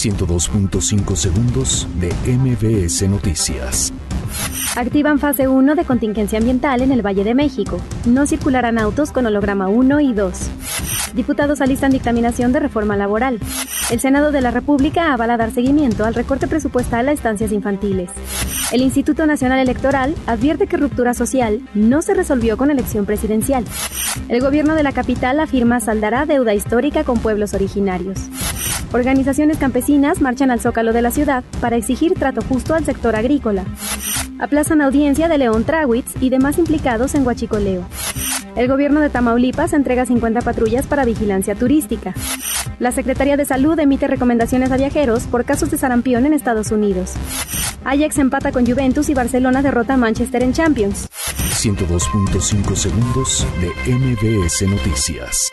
102.5 segundos de MBS Noticias. Activan fase 1 de contingencia ambiental en el Valle de México. No circularán autos con holograma 1 y 2. Diputados alistan dictaminación de reforma laboral. El Senado de la República avala dar seguimiento al recorte presupuestal a estancias infantiles. El Instituto Nacional Electoral advierte que ruptura social no se resolvió con elección presidencial. El gobierno de la capital afirma saldará deuda histórica con pueblos originarios. Organizaciones campesinas marchan al zócalo de la ciudad para exigir trato justo al sector agrícola. Aplazan audiencia de León Trawitz y demás implicados en Huachicoleo. El gobierno de Tamaulipas entrega 50 patrullas para vigilancia turística. La Secretaría de Salud emite recomendaciones a viajeros por casos de sarampión en Estados Unidos. Ajax empata con Juventus y Barcelona derrota a Manchester en Champions. 102.5 segundos de MBS Noticias.